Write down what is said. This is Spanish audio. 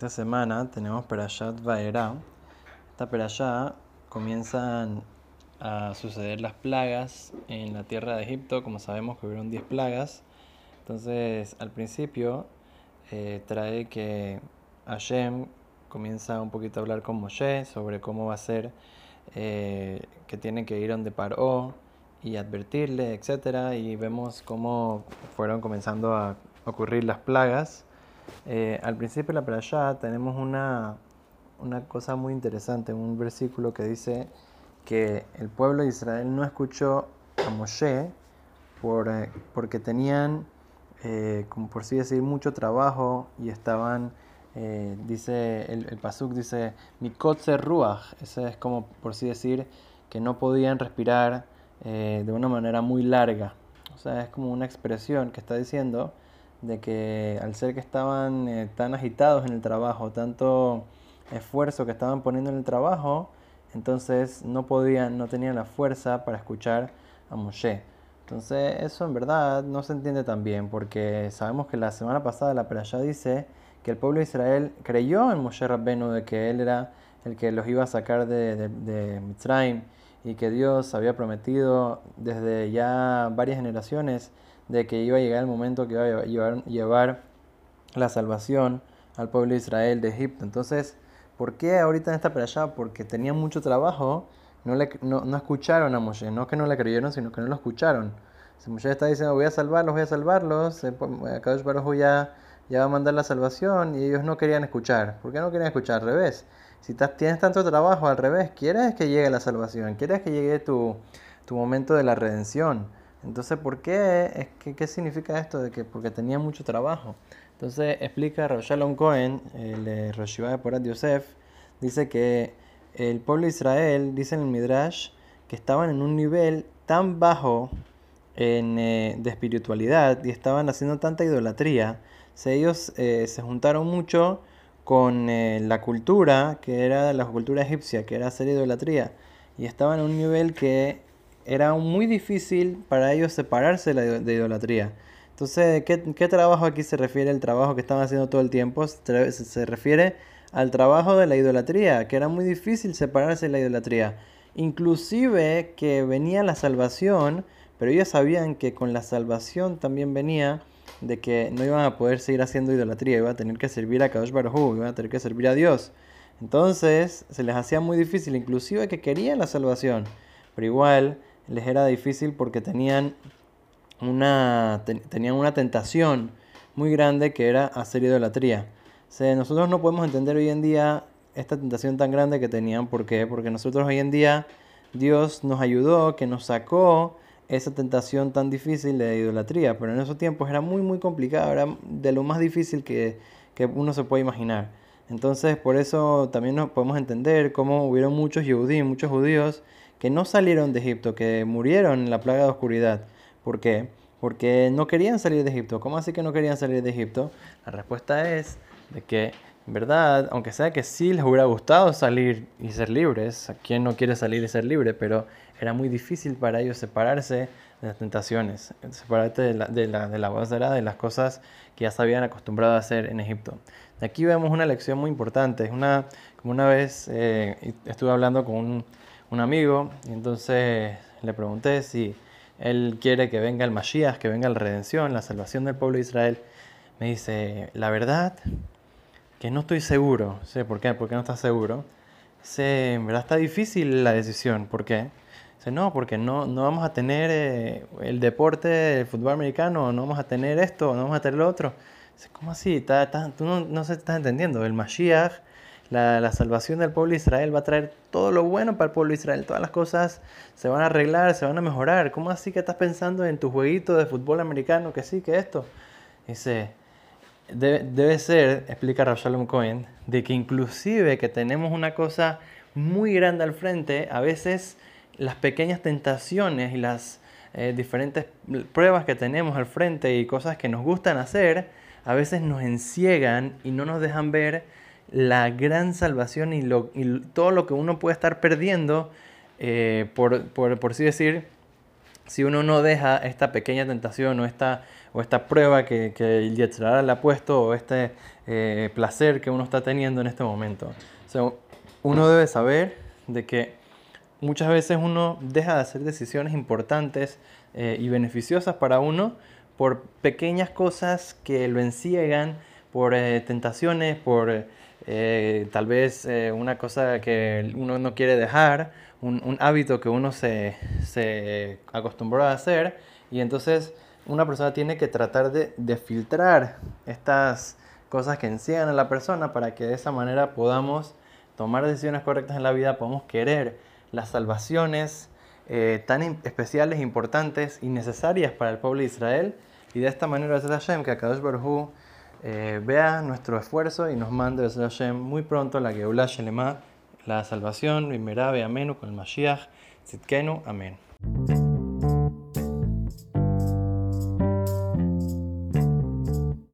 Esta semana tenemos Perashat Vaera. Esta Perashá comienzan a suceder las plagas en la tierra de Egipto. Como sabemos que hubieron 10 plagas. Entonces, al principio eh, trae que Hashem comienza un poquito a hablar con Moshe sobre cómo va a ser eh, que tiene que ir donde paró y advertirle, etc. Y vemos cómo fueron comenzando a ocurrir las plagas. Eh, al principio de la playa tenemos una, una cosa muy interesante, un versículo que dice que el pueblo de Israel no escuchó a Moshe por, eh, porque tenían, eh, como por así decir, mucho trabajo y estaban, dice el, el Pasuk, dice, Mikotze Ruach, ese es como por así decir, que no podían respirar de una manera muy larga. O sea, es como una expresión que está diciendo de que al ser que estaban eh, tan agitados en el trabajo, tanto esfuerzo que estaban poniendo en el trabajo, entonces no podían, no tenían la fuerza para escuchar a Moshe. Entonces eso en verdad no se entiende tan bien, porque sabemos que la semana pasada la Perashá dice que el pueblo de Israel creyó en Moshe Rabbenu de que él era el que los iba a sacar de, de, de Mitzrayim y que Dios había prometido desde ya varias generaciones de que iba a llegar el momento que iba a llevar, llevar la salvación al pueblo de Israel de Egipto. Entonces, ¿por qué ahorita en esta allá? Porque tenían mucho trabajo, no, le, no, escucharon a Moshe, no que no le creyeron, sino que no lo escucharon. Si Moshe está diciendo, voy a salvarlos, voy a salvarlos, Kadosh Baruj ya, ya va a mandar la salvación y ellos no querían escuchar. ¿Por qué no querían escuchar? Al revés. Si tienes tanto trabajo al revés, quieres que llegue la salvación, quieres que llegue tu, tu momento de la redención. Entonces, ¿por qué? Es ¿Qué significa esto de que porque tenía mucho trabajo? Entonces, explica Shalom Cohen, el de Roshiva de Porat Yosef, dice que el pueblo de Israel, dice en el Midrash, que estaban en un nivel tan bajo en, eh, de espiritualidad y estaban haciendo tanta idolatría. ellos eh, se juntaron mucho con eh, la cultura, que era la cultura egipcia, que era hacer idolatría, y estaban en un nivel que era muy difícil para ellos separarse de idolatría. Entonces, ¿qué, ¿qué, trabajo aquí se refiere? El trabajo que estaban haciendo todo el tiempo se refiere al trabajo de la idolatría, que era muy difícil separarse de la idolatría. Inclusive que venía la salvación, pero ellos sabían que con la salvación también venía de que no iban a poder seguir haciendo idolatría, iban a tener que servir a Kadosh Baruj iban a tener que servir a Dios. Entonces, se les hacía muy difícil, inclusive que querían la salvación, pero igual les era difícil porque tenían una, tenían una tentación muy grande que era hacer idolatría. O nosotros no podemos entender hoy en día esta tentación tan grande que tenían. ¿Por qué? Porque nosotros hoy en día Dios nos ayudó, que nos sacó esa tentación tan difícil de idolatría. Pero en esos tiempos era muy, muy complicado. Era de lo más difícil que, que uno se puede imaginar. Entonces, por eso también nos podemos entender cómo hubieron muchos judíos, muchos judíos que no salieron de Egipto, que murieron en la plaga de oscuridad. ¿Por qué? Porque no querían salir de Egipto. ¿Cómo así que no querían salir de Egipto? La respuesta es de que, en verdad, aunque sea que sí les hubiera gustado salir y ser libres, ¿a quién no quiere salir y ser libre? Pero era muy difícil para ellos separarse de las tentaciones, separarse de la, de la, de la de las cosas que ya se habían acostumbrado a hacer en Egipto. Aquí vemos una lección muy importante. Es una, como una vez eh, estuve hablando con un un amigo y entonces le pregunté si él quiere que venga el Mashiach, que venga la redención, la salvación del pueblo de Israel. Me dice, la verdad que no estoy seguro. sé ¿Por qué? ¿Por qué no estás seguro? Dice, en verdad está difícil la decisión. ¿Por qué? Dice, no, porque no, no vamos a tener eh, el deporte, el fútbol americano, no vamos a tener esto, no vamos a tener lo otro. Dice, ¿cómo así? tú no, no se estás entendiendo. El Mashiach la, salvación del pueblo de Israel va a traer todo lo bueno para el pueblo de Israel. Todas las cosas se van a arreglar, se van a mejorar. ¿Cómo así que estás pensando en tu jueguito de fútbol americano? Que sí, que esto. Dice, debe, ser, explica Rabshalom Cohen, de que inclusive que tenemos una cosa muy grande al frente, a veces las pequeñas tentaciones y las eh, diferentes pruebas que tenemos al frente y cosas que nos gustan hacer, a veces nos enciegan y no nos dejan ver la gran salvación y, lo, todo lo que uno puede estar perdiendo, eh, por, por, por así decir, si uno no deja esta pequeña tentación o esta, o esta prueba que, que el Yetzirah le ha puesto o este eh, placer que uno está teniendo en este momento. uno debe saber de que muchas veces uno deja de hacer decisiones importantes eh, y beneficiosas para uno por pequeñas cosas que lo enciegan, por eh, tentaciones, por tal vez una cosa que uno no quiere dejar un, hábito que uno se, se, acostumbró a hacer y entonces una persona tiene que tratar de, de filtrar estas cosas que encierran a la persona para que de esa manera podamos tomar decisiones correctas en la vida, podamos querer las salvaciones eh, tan especiales, importantes y necesarias para el pueblo de Israel. Y de esta manera es Hashem que Akadosh Baruj eh, vea nuestro esfuerzo y nos mande Hashem muy pronto la Geulah Shelema la salvación, Bimerabe, Amenu, con el Mashiach, Zitkenu, Amén.